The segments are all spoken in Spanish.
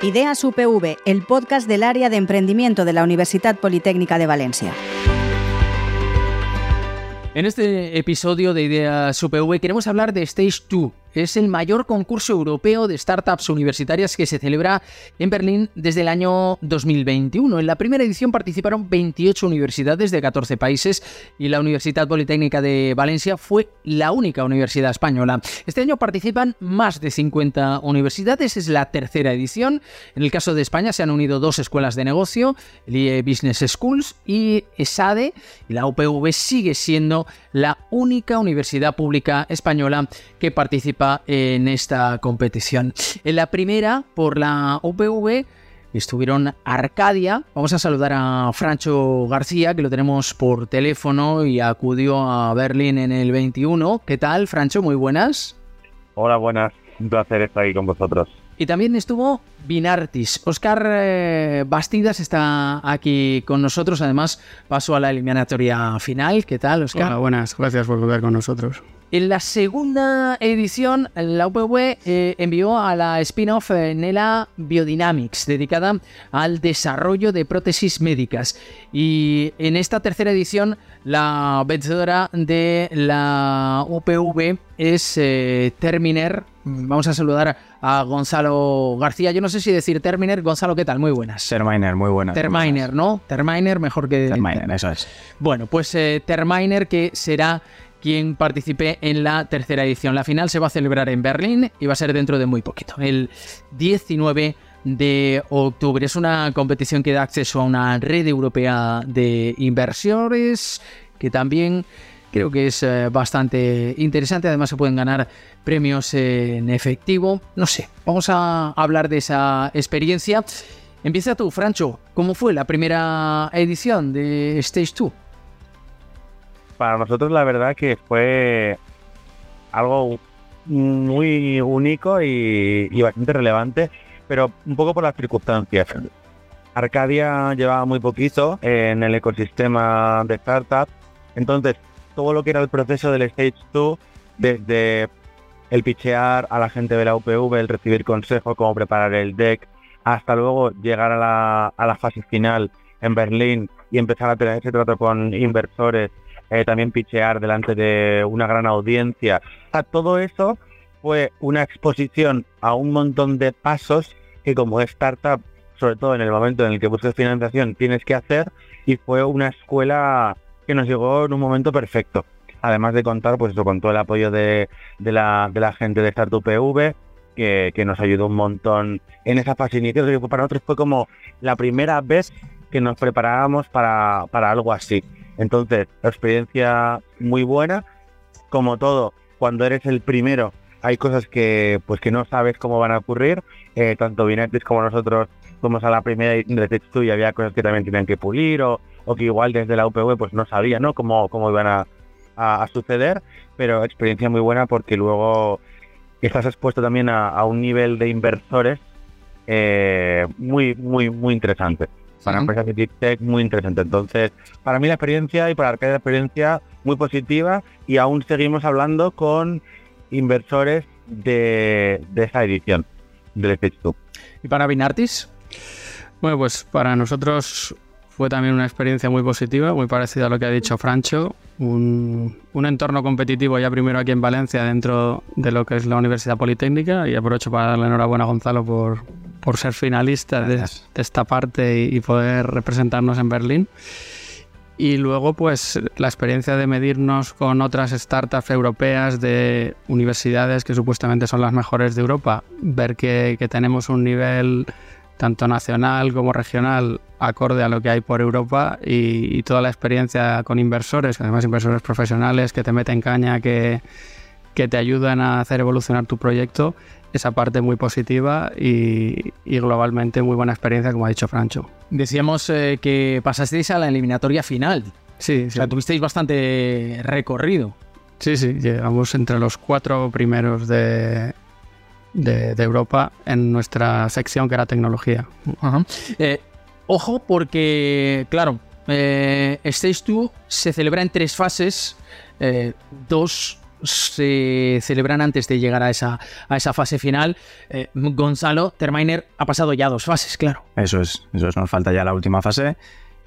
Ideas UPV, el podcast del área de emprendimiento de la Universidad Politécnica de Valencia. En este episodio de Ideas UPV queremos hablar de Stage 2, es el mayor concurso europeo de startups universitarias que se celebra en Berlín desde el año 2021. En la primera edición participaron 28 universidades de 14 países y la Universidad Politécnica de Valencia fue la única universidad española. Este año participan más de 50 universidades, es la tercera edición. En el caso de España se han unido dos escuelas de negocio, el IE Business Schools y ESADE, y la UPV sigue siendo la única universidad pública española que participa en esta competición. En la primera, por la UPV, estuvieron Arcadia. Vamos a saludar a Francho García, que lo tenemos por teléfono y acudió a Berlín en el 21. ¿Qué tal, Francho? Muy buenas. Hola, buenas. Un placer estar aquí con vosotros. Y también estuvo Binartis. Oscar eh, Bastidas está aquí con nosotros. Además, pasó a la eliminatoria final. ¿Qué tal, Oscar? Hola, buenas. Gracias por volver con nosotros. En la segunda edición, la UPV eh, envió a la spin-off eh, Nela Biodynamics, dedicada al desarrollo de prótesis médicas. Y en esta tercera edición, la vencedora de la UPV es eh, Terminer. Vamos a saludar a Gonzalo García. Yo no sé si decir Terminer. Gonzalo, ¿qué tal? Muy buenas. Terminer, muy buenas. Terminer, ¿no? Terminer, mejor que... Terminer, eso es. Bueno, pues Terminer que será quien participe en la tercera edición. La final se va a celebrar en Berlín y va a ser dentro de muy poquito, el 19 de octubre. Es una competición que da acceso a una red europea de inversores que también creo que es eh, bastante interesante. Además se pueden ganar premios en efectivo. No sé, vamos a hablar de esa experiencia. Empieza tú, Francho. ¿Cómo fue la primera edición de Stage 2? para nosotros la verdad que fue algo muy único y, bastante relevante, pero un poco por las circunstancias. Arcadia llevaba muy poquito en el ecosistema de startups, entonces todo lo que era el proceso del Stage 2, desde el pichear a la gente de la UPV, el recibir consejos, cómo preparar el deck, hasta luego llegar a la, a la fase final en Berlín y empezar a tener ese trato con inversores eh, también pichear delante de una gran audiencia. todo eso fue una exposición a un montón de pasos que como startup, sobre todo en el momento en el que buscas financiación, tienes que hacer y fue una escuela que nos llegó en un momento perfecto. Además de contar pues eso, con todo el apoyo de, la, de la gente de Startup PV, que, que, nos ayudó un montón en esa fase inicial. Para nosotros fue como la primera vez que nos preparábamos para, para algo así. Entonces, experiencia muy buena. Como todo, cuando eres el primero, hay cosas que pues que no sabes cómo van a ocurrir. Eh, tanto Binetis como nosotros fuimos a la primera de y había cosas que también tenían que pulir o, que igual desde la UPV pues no sabía ¿no? Cómo, cómo iban a, suceder. Pero experiencia muy buena porque luego estás expuesto también a, un nivel de inversores eh, muy, muy, muy interesante para empresas de Tech muy interesante. Entonces, para mí la experiencia y para Arcadia la experiencia muy positiva y aún seguimos hablando con inversores de, esa edición del Stage ¿Y para Binartis? Bueno, pues para nosotros fue también una experiencia muy positiva, muy parecida a lo que ha dicho Francho. Un, un, entorno competitivo ya primero aquí en Valencia dentro de lo que es la Universidad Politécnica y aprovecho para darle enhorabuena a Gonzalo por, por ser finalista de, esta parte y, poder representarnos en Berlín. Y luego, pues, la experiencia de medirnos con otras startups europeas de universidades que supuestamente son las mejores de Europa, ver que, tenemos un nivel tanto nacional como regional acorde a lo que hay por Europa y, toda la experiencia con inversores, además inversores profesionales que te meten caña, que, que te ayudan a hacer evolucionar tu proyecto, esa parte muy positiva y, globalmente muy buena experiencia, como ha dicho Francho. Decíamos eh, que pasasteis a la eliminatoria final. Sí, O sea, tuvisteis bastante recorrido. Sí, sí, llegamos entre los cuatro primeros de, de, Europa en nuestra sección que era tecnología. Eh, ojo, porque, claro, eh, Stage 2 se celebra en tres fases. dos se celebran antes de llegar a esa, a esa fase final. Eh, Gonzalo, Terminer ha pasado ya dos fases, claro. Eso es, eso es, nos falta ya la última fase.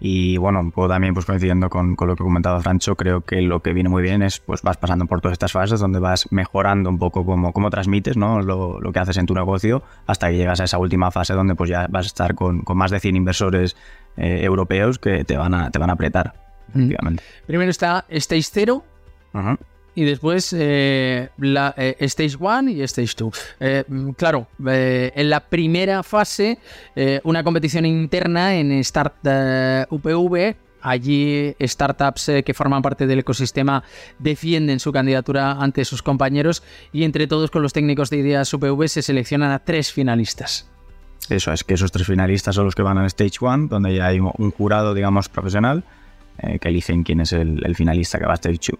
Y bueno, puedo también pues coincidiendo con, con, lo que comentaba Francho, creo que lo que viene muy bien es pues vas pasando por todas estas fases donde vas mejorando un poco cómo, cómo transmites ¿no? lo, lo, que haces en tu negocio hasta que llegas a esa última fase donde pues ya vas a estar con, con más de 100 inversores eh, europeos que te van a, te van a apretar. Mm. Primero está Stage 0, uh -huh y después eh, eh, Stage 1 y Stage 2. Eh, claro, en la primera fase, una competición interna en Start UPV. Allí startups que forman parte del ecosistema defienden su candidatura ante sus compañeros y entre todos con los técnicos de ideas UPV se seleccionan a tres finalistas. Eso es, que esos tres finalistas son los que van al Stage 1, donde ya hay un jurado, digamos, profesional, que eligen quién es el, el finalista que va a Stage 2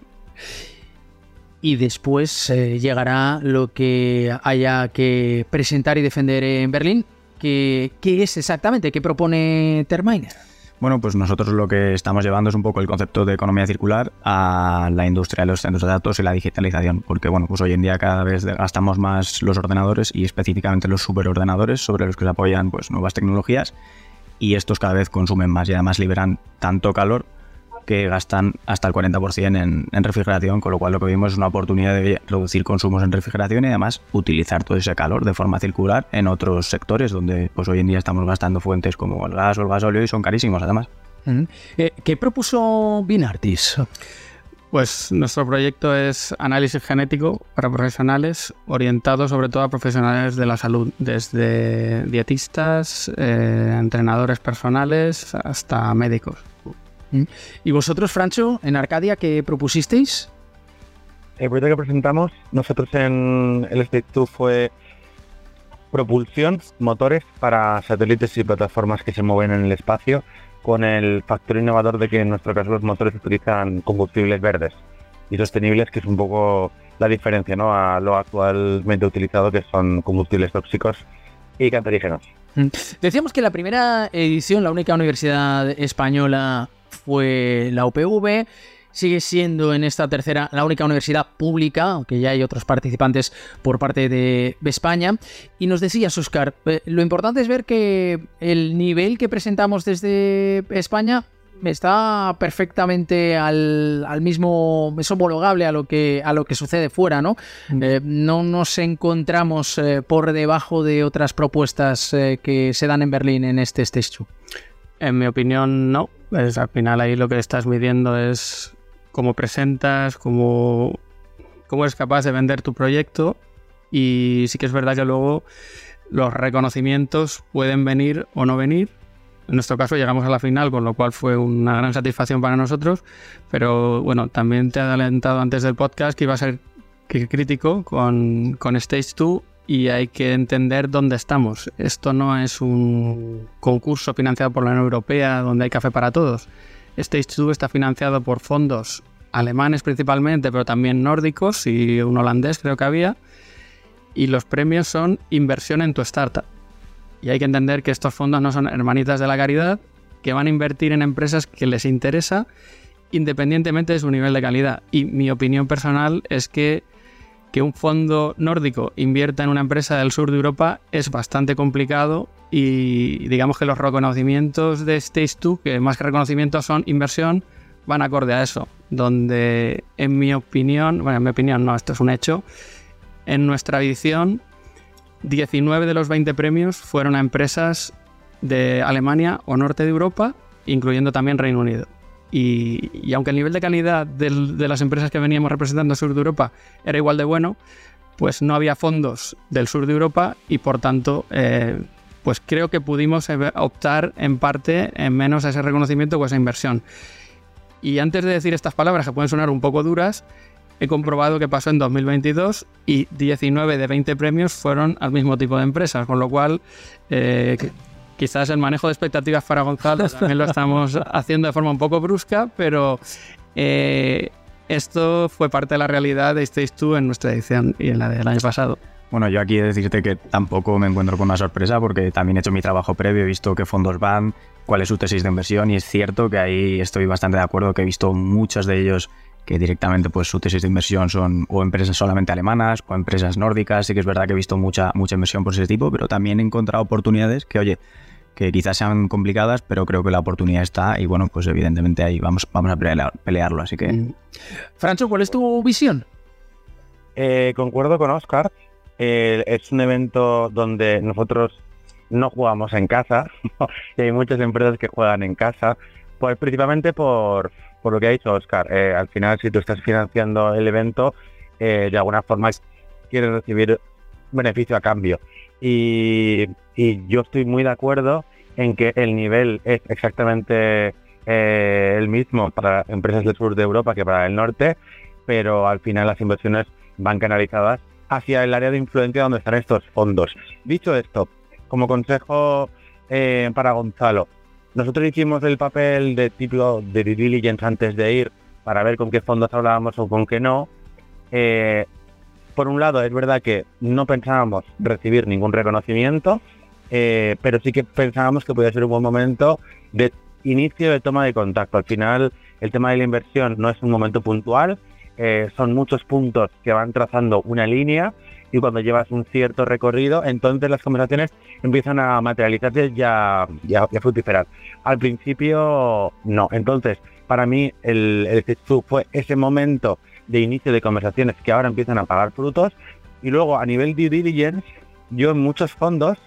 y después eh, llegará lo que haya que presentar y defender en Berlín. ¿Qué, qué es exactamente? ¿Qué propone Terminer? Bueno, pues nosotros lo que estamos llevando es un poco el concepto de economía circular a la industria de los centros de datos y la digitalización, porque bueno, pues hoy en día cada vez gastamos más los ordenadores y específicamente los superordenadores sobre los que se apoyan pues nuevas tecnologías y estos cada vez consumen más y además liberan tanto calor que gastan hasta el 40% en, en, refrigeración, con lo cual lo que vimos es una oportunidad de reducir consumos en refrigeración y además utilizar todo ese calor de forma circular en otros sectores donde pues hoy en día estamos gastando fuentes como el gas o el gasóleo y son carísimos además. ¿Qué propuso Binartis? Pues nuestro proyecto es análisis genético para profesionales, orientado sobre todo a profesionales de la salud, desde dietistas, eh, entrenadores personales hasta médicos. ¿Y vosotros, Francho, en Arcadia, qué propusisteis? El proyecto que presentamos nosotros en el State 2 fue propulsión, motores para satélites y plataformas que se mueven en el espacio, con el factor innovador de que en nuestro caso los motores utilizan combustibles verdes y sostenibles, que es un poco la diferencia ¿no? a lo actualmente utilizado, que son combustibles tóxicos y cancerígenos. Decíamos que la primera edición, la única universidad española fue la UPV. Sigue siendo en esta tercera la única universidad pública, aunque ya hay otros participantes por parte de España. Y nos decías, Oscar, eh, lo importante es ver que el nivel que presentamos desde España está perfectamente al, al, mismo, es homologable a lo que, a lo que sucede fuera, ¿no? Eh, no nos encontramos eh, por debajo de otras propuestas eh, que se dan en Berlín en este Stage 2. En mi opinión, no. Pues al final ahí lo que estás midiendo es cómo presentas, cómo, cómo eres capaz de vender tu proyecto. Y sí que es verdad que luego los reconocimientos pueden venir o no venir. En nuestro caso llegamos a la final, con lo cual fue una gran satisfacción para nosotros, pero bueno, también te he adelantado antes del podcast que iba a ser crítico con, con Stage 2 y hay que entender dónde estamos. Esto no es un concurso financiado por la Unión Europea donde hay café para todos. Stage 2 está financiado por fondos alemanes principalmente, pero también nórdicos y un holandés creo que había. Y los premios son inversión en tu startup. Y hay que entender que estos fondos no son hermanitas de la caridad, que van a invertir en empresas que les interesa independientemente de su nivel de calidad. Y mi opinión personal es que que un fondo nórdico invierta en una empresa del sur de Europa es bastante complicado y digamos que los reconocimientos de Stage 2, que más que reconocimientos son inversión, van acorde a eso, donde en mi opinión, bueno, en mi opinión no, esto es un hecho, en nuestra edición 19 de los 20 premios fueron a empresas de Alemania o norte de Europa, incluyendo también Reino Unido. Y, aunque el nivel de calidad de las empresas que veníamos representando al sur de Europa era igual de bueno, pues no había fondos del sur de Europa y por tanto, eh, pues creo que pudimos optar en parte en menos a ese reconocimiento o esa inversión. Y antes de decir estas palabras que pueden sonar un poco duras, he comprobado que pasó en 2022 y 19 de 20 premios fueron al mismo tipo de empresas, con lo cual eh, Quizás el manejo de expectativas para Gonzalo también lo estamos haciendo de forma un poco brusca, pero eh, esto fue parte de la realidad de Stage 2 en nuestra edición y en la del año pasado. Bueno, yo aquí he de decirte que tampoco me encuentro con una sorpresa porque también he hecho mi trabajo previo, he visto qué fondos van, cuál es su tesis de inversión y es cierto que ahí estoy bastante de acuerdo que he visto muchos de ellos que directamente pues su tesis de inversión son o empresas solamente alemanas o empresas nórdicas. Sí que es verdad que he visto mucha, mucha inversión por ese tipo, pero también he encontrado oportunidades que, oye, que quizás sean complicadas, pero creo que la oportunidad está y bueno, pues evidentemente ahí vamos, vamos a pelearlo, así que... Mm. Francho, ¿cuál es tu visión? Eh, concuerdo con Oscar, eh, es un evento donde nosotros no jugamos en casa, y hay muchas empresas que juegan en casa, pues principalmente por, por lo que ha dicho Oscar. Eh, al final, si tú estás financiando el evento, de alguna forma quieres recibir beneficio a cambio. Y, yo estoy muy de acuerdo en que el nivel es exactamente eh, el mismo para empresas del sur de Europa que para el norte, pero al final las inversiones van canalizadas hacia el área de influencia donde están estos fondos. Dicho esto, como consejo eh, para Gonzalo, nosotros hicimos el papel de tipo de due diligence antes de ir para ver con qué fondos hablábamos o con qué no. Eh, por un lado, es verdad que no pensábamos recibir ningún reconocimiento, eh, pero sí que pensábamos que podía ser un buen momento de inicio de toma de contacto. Al final, el tema de la inversión no es un momento puntual, eh, son muchos puntos que van trazando una línea y cuando llevas un cierto recorrido, entonces las conversaciones empiezan a materializarse y a, fructiferar. Al principio, no. Entonces, para mí, el, el fue ese momento de inicio de conversaciones que ahora empiezan a pagar frutos. Y luego a nivel due diligence, yo en muchos fondos,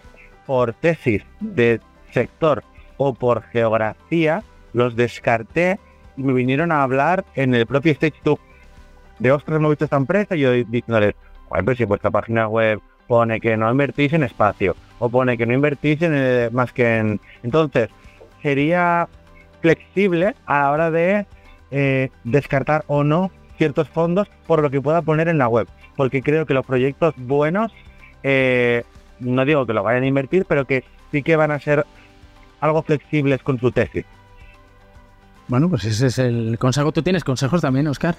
por tesis de sector o por geografía, los descarté y me vinieron a hablar en el propio Stage 2. De Ostras, no he visto esta empresa y yo diciéndoles, pues si vuestra página web pone que no invertís en espacio o pone que no invertís en eh, más que en... Entonces, sería flexible a la hora de eh, descartar o no ciertos fondos por lo que pueda poner en la web, porque creo que los proyectos buenos, eh, no digo que lo vayan a invertir, pero que sí que van a ser algo flexibles con su tesis. Bueno, pues ese es el consejo. ¿Tú tienes consejos también, Oscar?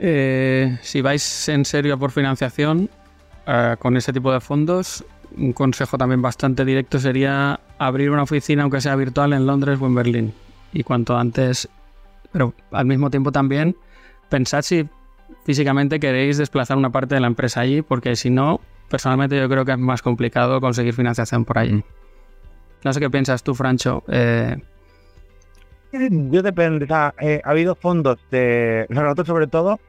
Eh, si vais en serio por financiación eh, con ese tipo de fondos, un consejo también bastante directo sería abrir una oficina, aunque sea virtual, en Londres o en Berlín. Y cuanto antes, pero al mismo tiempo también pensad si físicamente queréis desplazar una parte de la empresa allí, porque si no, personalmente yo creo que es más complicado conseguir financiación por allí. No sé qué piensas tú, Francho. Eh... Yo depende. Eh, ha habido fondos de nosotros sobre todo,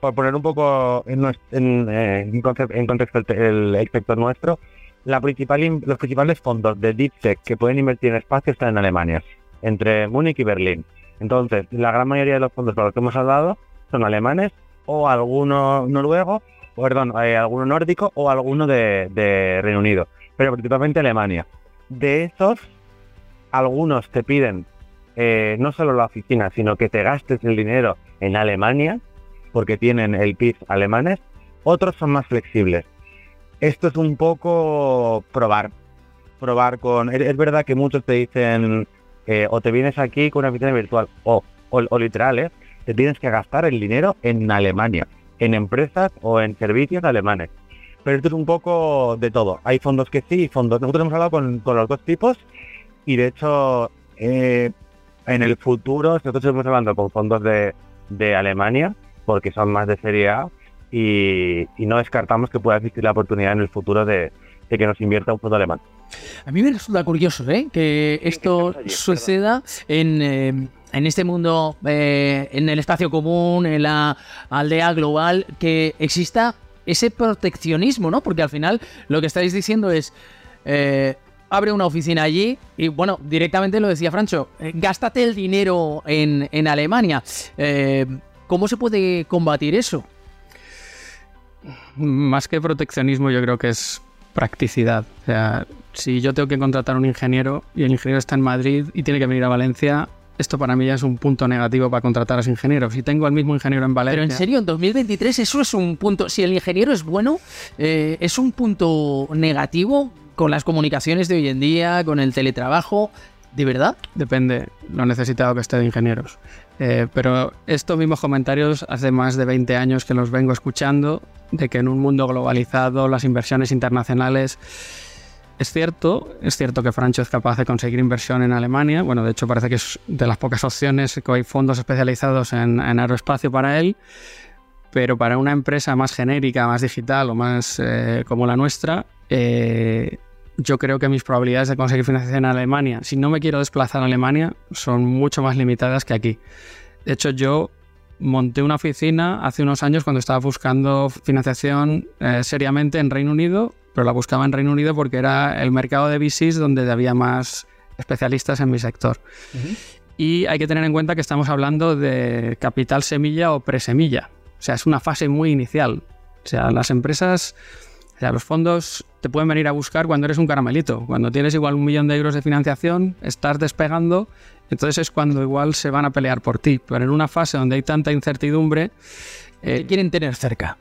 por poner un poco en, en, eh, en contexto el, el, sector nuestro, los principales fondos de Deep Tech que pueden invertir en espacio están en Alemania, entre Múnich y Berlín. Entonces, la gran mayoría de los fondos para los que hemos hablado son alemanes o alguno noruego, perdón, eh, alguno nórdico o alguno de, Reino Unido, pero principalmente Alemania. De esos, algunos te piden eh, no solo la oficina, sino que te gastes el dinero en Alemania, porque tienen el PIB alemanes, otros son más flexibles. Esto es un poco probar, probar con... Es, verdad que muchos te dicen, eh, o te vienes aquí con una oficina virtual, o, o, o literal, ¿eh? te tienes que gastar el dinero en Alemania, en empresas o en servicios alemanes. Pero esto es un poco de todo. Hay fondos que sí y fondos. Nosotros hemos hablado con, los dos tipos y de hecho eh, en el futuro nosotros estamos hablando con fondos de, Alemania porque son más de serie A y, no descartamos que pueda existir la oportunidad en el futuro de, que nos invierta un fondo alemán. A mí me resulta curioso ¿eh? que esto suceda en... Eh, en este mundo, eh, en el espacio común, en la aldea global, que exista ese proteccionismo, ¿no? Porque al final lo que estáis diciendo es, eh, abre una oficina allí y, bueno, directamente lo decía Francho, eh, gástate el dinero en, en Alemania. ¿Cómo se puede combatir eso? Más que proteccionismo, yo creo que es practicidad. O sea, si yo tengo que contratar a un ingeniero y el ingeniero está en Madrid y tiene que venir a Valencia, esto para mí ya es un punto negativo para contratar a los ingenieros. Si tengo al mismo ingeniero en Valencia... Pero en serio, en 2023 eso es un punto... Si el ingeniero es bueno, eh, es un punto negativo con las comunicaciones de hoy en día, con el teletrabajo. ¿De verdad? Depende lo necesitado que esté de ingenieros. Eh, pero estos mismos comentarios hace más de 20 años que los vengo escuchando, de que en un mundo globalizado las inversiones internacionales es cierto, es cierto que Francho es capaz de conseguir inversión en Alemania. Bueno, de hecho parece que es de las pocas opciones que hay fondos especializados en, aeroespacio para él. Pero para una empresa más genérica, más digital o más eh, como la nuestra, eh, yo creo que mis probabilidades de conseguir financiación en Alemania, si no me quiero desplazar a Alemania, son mucho más limitadas que aquí. De hecho, yo monté una oficina hace unos años cuando estaba buscando financiación eh, seriamente en Reino Unido, pero la buscaba en Reino Unido porque era el mercado de VCs donde había más especialistas en mi sector. Y hay que tener en cuenta que estamos hablando de capital semilla o presemilla. O sea, es una fase muy inicial. O sea, las empresas, o sea, los fondos te pueden venir a buscar cuando eres un caramelito. Cuando tienes igual un millón de euros de financiación, estás despegando entonces es cuando igual se van a pelear por ti. Pero en una fase donde hay tanta incertidumbre... Eh, quieren tener cerca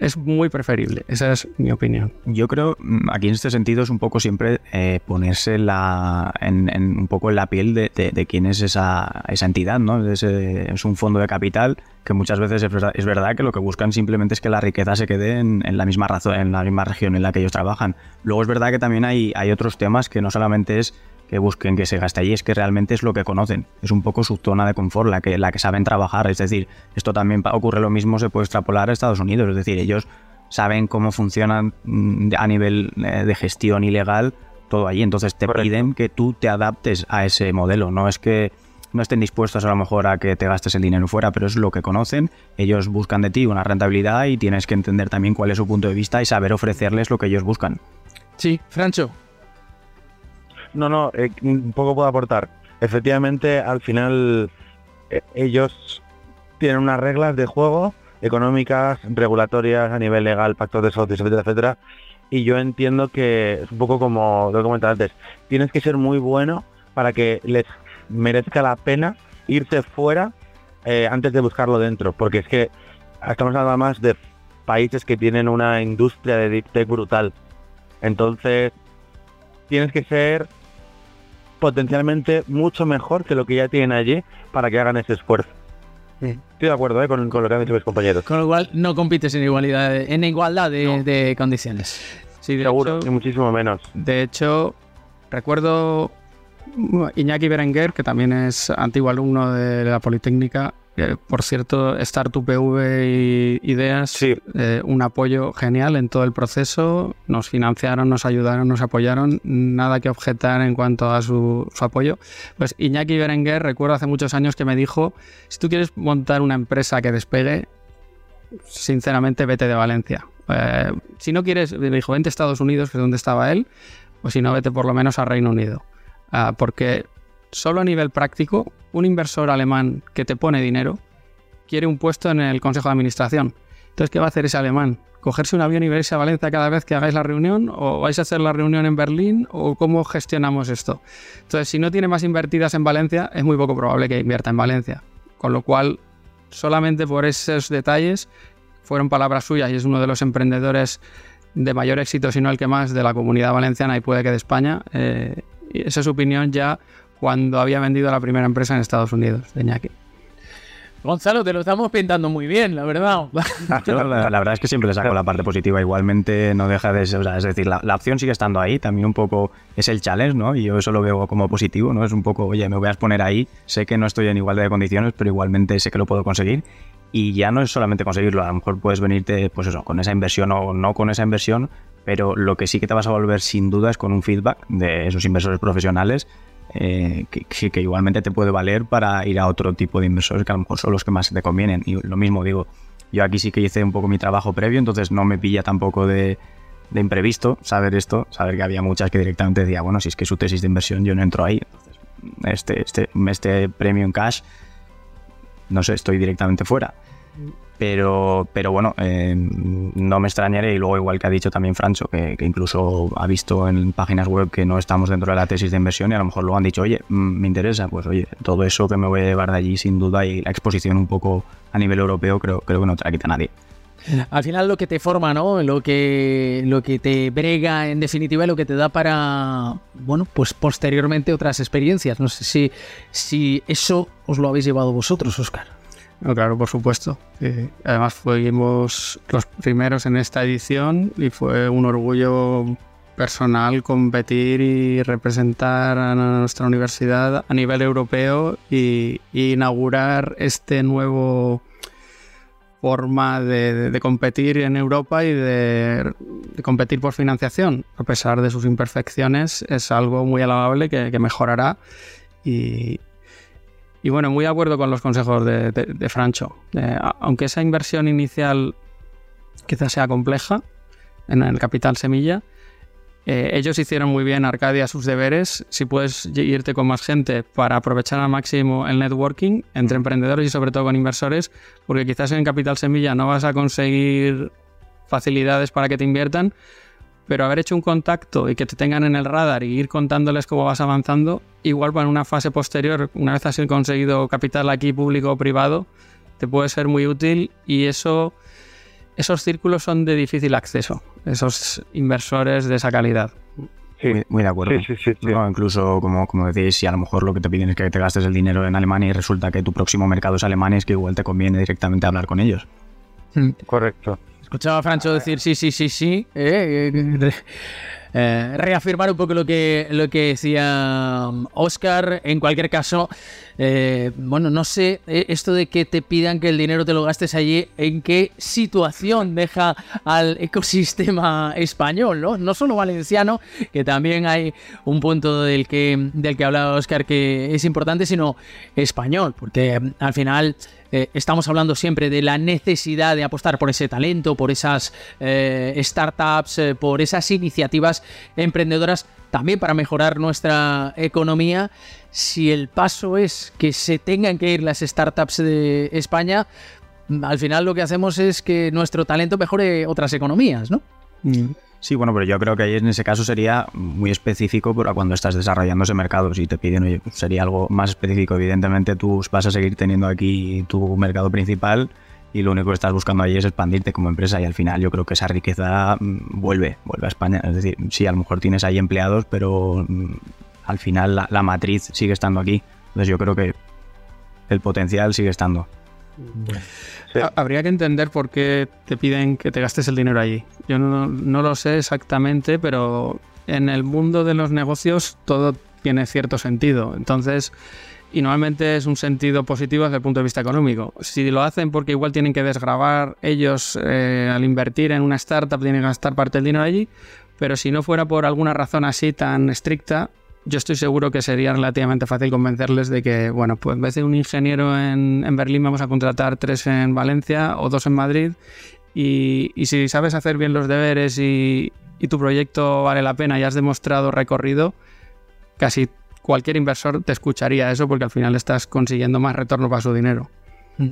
es muy preferible. Esa es mi opinión. Yo creo, mm, aquí en este sentido es un poco siempre eh, ponerse la, en, un poco en la piel de, quién es esa, esa entidad, ¿no? Es, es, un fondo de capital que muchas veces es verdad, que lo que buscan simplemente es que la riqueza se quede en, la misma razón, en la misma región en la que ellos trabajan. Luego es verdad que también hay, hay otros temas que no solamente es que busquen que se gaste allí, es que realmente es lo que conocen, es un poco su zona de confort, la que, la que saben trabajar, es decir, esto también ocurre lo mismo, se puede extrapolar a Estados Unidos, es decir, ellos saben cómo funcionan mm, a nivel eh, de gestión ilegal todo allí, entonces te piden que tú te adaptes a ese modelo, no es que no estén dispuestos a lo mejor a que te gastes el dinero fuera, pero es lo que conocen, ellos buscan de ti una rentabilidad y tienes que entender también cuál es su punto de vista y saber ofrecerles lo que ellos buscan. Sí, Francho, no, no, eh, un poco puedo aportar. Efectivamente, al final eh, ellos tienen unas reglas de juego económicas, regulatorias, a nivel legal, pactos de socios, etcétera, etcétera. Y yo entiendo que es un poco como lo he comentado antes, tienes que ser muy bueno para que les merezca la pena irse fuera eh, antes de buscarlo dentro, porque es que estamos hablando más de países que tienen una industria de deep tech brutal. Entonces, tienes que ser potencialmente mucho mejor que lo que ya tienen allí para que hagan ese esfuerzo. Estoy de acuerdo ¿eh? con, lo que han dicho mis compañeros. Con lo cual no compites en igualdad, en igualdad de, condiciones. Sí, de Seguro, hecho, muchísimo menos. De hecho, recuerdo Iñaki Berenguer, que también es antiguo alumno de la Politécnica, por cierto, Startup PV y Ideas, eh, un apoyo genial en todo el proceso. Nos financiaron, nos ayudaron, nos apoyaron. Nada que objetar en cuanto a su, apoyo. Pues Iñaki Berenguer, recuerdo hace muchos años que me dijo: si tú quieres montar una empresa que despegue, sinceramente vete de Valencia. Eh, si no quieres, me dijo, vente a Estados Unidos, que es donde estaba él, o si no, vete por lo menos a Reino Unido. Ah, porque solo a nivel práctico, un inversor alemán que te pone dinero quiere un puesto en el consejo de administración. Entonces, ¿qué va a hacer ese alemán? ¿Cogerse un avión y verse a Valencia cada vez que hagáis la reunión? ¿O vais a hacer la reunión en Berlín? ¿O cómo gestionamos esto? Entonces, si no tiene más invertidas en Valencia, es muy poco probable que invierta en Valencia. Con lo cual, solamente por esos detalles, fueron palabras suyas y es uno de los emprendedores de mayor éxito, si no el que más, de la comunidad valenciana y puede que de España. Eh, esa es su opinión ya cuando había vendido la primera empresa en Estados Unidos, de Ñaki. Gonzalo, te lo estamos pintando muy bien, la verdad. la, verdad es que siempre le saco la parte positiva. Igualmente no deja de ser, es decir, la, opción sigue estando ahí. También un poco es el challenge, ¿no? Y yo eso lo veo como positivo, ¿no? Es un poco, oye, me voy a exponer ahí. Sé que no estoy en igualdad de condiciones, pero igualmente sé que lo puedo conseguir. Y ya no es solamente conseguirlo, a lo mejor puedes venirte, pues eso, con esa inversión o no con esa inversión, pero lo que sí que te vas a volver sin duda es con un feedback de esos inversores profesionales eh, que, igualmente te puede valer para ir a otro tipo de inversores que a lo mejor son los que más te convienen. Y lo mismo digo, yo aquí sí que hice un poco mi trabajo previo, entonces no me pilla tampoco de, imprevisto saber esto, saber que había muchas que directamente decía, bueno, si es que su tesis de inversión yo no entro ahí. este, este, este premio en cash, no sé, estoy directamente fuera. Pero, pero bueno, eh, no me extrañaré y luego igual que ha dicho también Francho, que, incluso ha visto en páginas web que no estamos dentro de la tesis de inversión y a lo mejor lo han dicho, oye, mm, me interesa, pues oye, todo eso que me voy a llevar de allí sin duda y la exposición un poco a nivel europeo creo, creo que no te la quita nadie. Al final lo que te forma, ¿no? Lo que, lo que te brega, en definitiva, lo que te da para, bueno, pues posteriormente otras experiencias. No sé si, si eso os lo habéis llevado vosotros, Oscar claro, por supuesto. además fuimos los primeros en esta edición y fue un orgullo personal competir y representar a nuestra universidad a nivel europeo y, inaugurar este nuevo forma de, competir en Europa y de, competir por financiación. A pesar de sus imperfecciones, es algo muy alabable que, mejorará. Y, bueno, muy de acuerdo con los consejos de, Francho. Eh, aunque esa inversión inicial quizás sea compleja en el capital semilla, eh, ellos hicieron muy bien Arcadia sus deberes. Si puedes irte con más gente para aprovechar al máximo el networking entre emprendedores y sobre todo con inversores, porque quizás en Capital Semilla no vas a conseguir facilidades para que te inviertan, pero haber hecho un contacto y que te tengan en el radar y ir contándoles cómo vas avanzando, igual para una fase posterior, una vez has conseguido capital aquí público o privado, te puede ser muy útil y eso esos círculos son de difícil acceso, esos inversores de esa calidad. Sí, muy, de acuerdo. Sí, sí, incluso, como, como decís, si a lo mejor lo que te piden es que te gastes el dinero en Alemania y resulta que tu próximo mercado es Alemania, es que igual te conviene directamente hablar con ellos. Correcto. Escuchaba a Francho decir sí, sí, sí, sí. Eh, eh, eh, reafirmar un poco lo que, lo que decía Oscar. En cualquier caso, eh, bueno, no sé eh, esto de que te pidan que el dinero te lo gastes allí, en qué situación deja al ecosistema español, ¿no? No solo valenciano, que también hay un punto del que, del que hablaba Oscar que es importante, sino español, porque mm, al final eh, estamos hablando siempre de la necesidad de apostar por ese talento, por esas startups, por esas iniciativas emprendedoras, también para mejorar nuestra economía si el paso es que se tengan que ir las startups de España, al final lo que hacemos es que nuestro talento mejore otras economías, ¿no? Mm. Sí, bueno, pero yo creo que ahí en ese caso sería muy específico para cuando estás desarrollando ese mercado. Si te piden, oye, sería algo más específico. Evidentemente tú vas a seguir teniendo aquí tu mercado principal y lo único que estás buscando ahí es expandirte como empresa y al final yo creo que esa riqueza mm, vuelve, vuelve a España. Es decir, sí, a lo mejor tienes ahí empleados, pero mm, al final la, matriz sigue estando aquí. Entonces yo creo que el potencial sigue estando. Habría que entender por qué te piden que te gastes el dinero allí. Yo no, no, lo sé exactamente, pero en el mundo de los negocios todo tiene cierto sentido. Entonces, y normalmente es un sentido positivo desde el punto de vista económico. Si lo hacen porque igual tienen que desgravar ellos eh, al invertir en una startup, tienen que gastar parte del dinero allí, pero si no fuera por alguna razón así tan estricta, yo estoy seguro que sería relativamente fácil convencerles de que, bueno, pues en vez de un ingeniero en, Berlín vamos a contratar tres en Valencia o dos en Madrid y, si sabes hacer bien los deberes y tu proyecto vale la pena y has demostrado recorrido, casi cualquier inversor te escucharía eso porque al final estás consiguiendo más retorno para su dinero. Mm.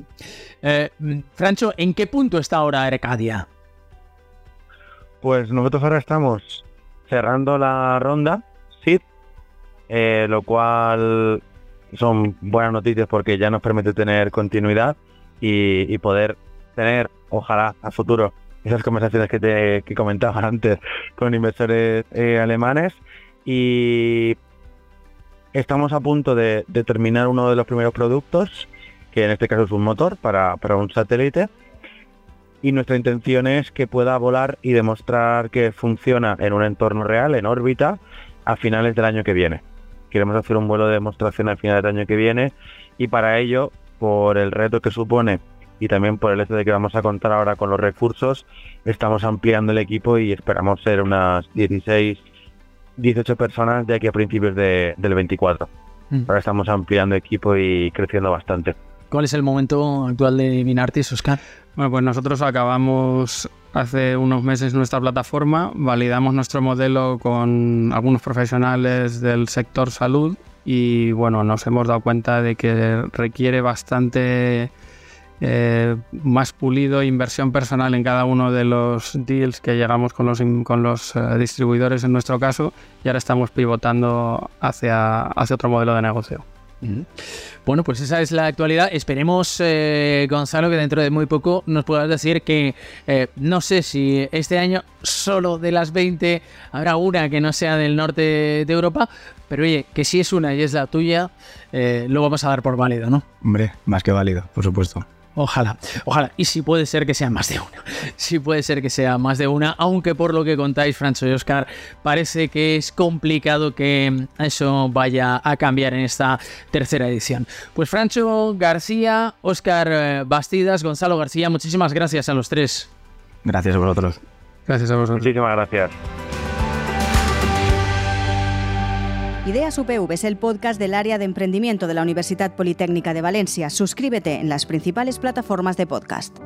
Eh, Francho, ¿en qué punto está ahora Arcadia? Pues nosotros ahora estamos cerrando la ronda SID, eh, lo cual son buenas noticias porque ya nos permite tener continuidad y, poder tener, ojalá, a futuro, esas conversaciones que te que comentaba antes con inversores eh, alemanes. Y Estamos a punto de, terminar uno de los primeros productos, que en este caso es un motor para, un satélite. Y nuestra intención es que pueda volar y demostrar que funciona en un entorno real, en órbita, a finales del año que viene. Queremos hacer un vuelo de demostración al final del año que viene y para ello, por el reto que supone y también por el hecho de que vamos a contar ahora con los recursos, estamos ampliando el equipo y esperamos ser unas 16 18 personas de aquí a principios de, del 24. Mm. Ahora estamos ampliando equipo y creciendo bastante. ¿Cuál es el momento actual de Minartis, Oscar? Bueno, pues nosotros acabamos hace unos meses nuestra plataforma, validamos nuestro modelo con algunos profesionales del sector salud y bueno, nos hemos dado cuenta de que requiere bastante eh, más pulido, inversión personal en cada uno de los deals que llegamos con los, con los eh, distribuidores en nuestro caso y ahora estamos pivotando hacia, hacia otro modelo de negocio. Bueno, pues esa es la actualidad. Esperemos, eh, Gonzalo, que dentro de muy poco nos puedas decir que no sé si este año solo de las 20 habrá una que no sea del norte de Europa, pero oye, que si es una y es la tuya, lo vamos a dar por válido, ¿no? Hombre, más que válido, por supuesto. Ojalá, ojalá. Y si puede ser que sea más de una. Si puede ser que sea más de una, aunque por lo que contáis, Francho y Oscar, parece que es complicado que eso vaya a cambiar en esta tercera edición. Pues Francho García, Oscar eh, Bastidas, Gonzalo García, muchísimas gracias a los tres. Gracias a vosotros. Gracias a vosotros. Muchísimas gracias. Ideas UPV es el podcast del área de emprendimiento de la Universidad Politécnica de Valencia. Suscríbete en las principales plataformas de podcast.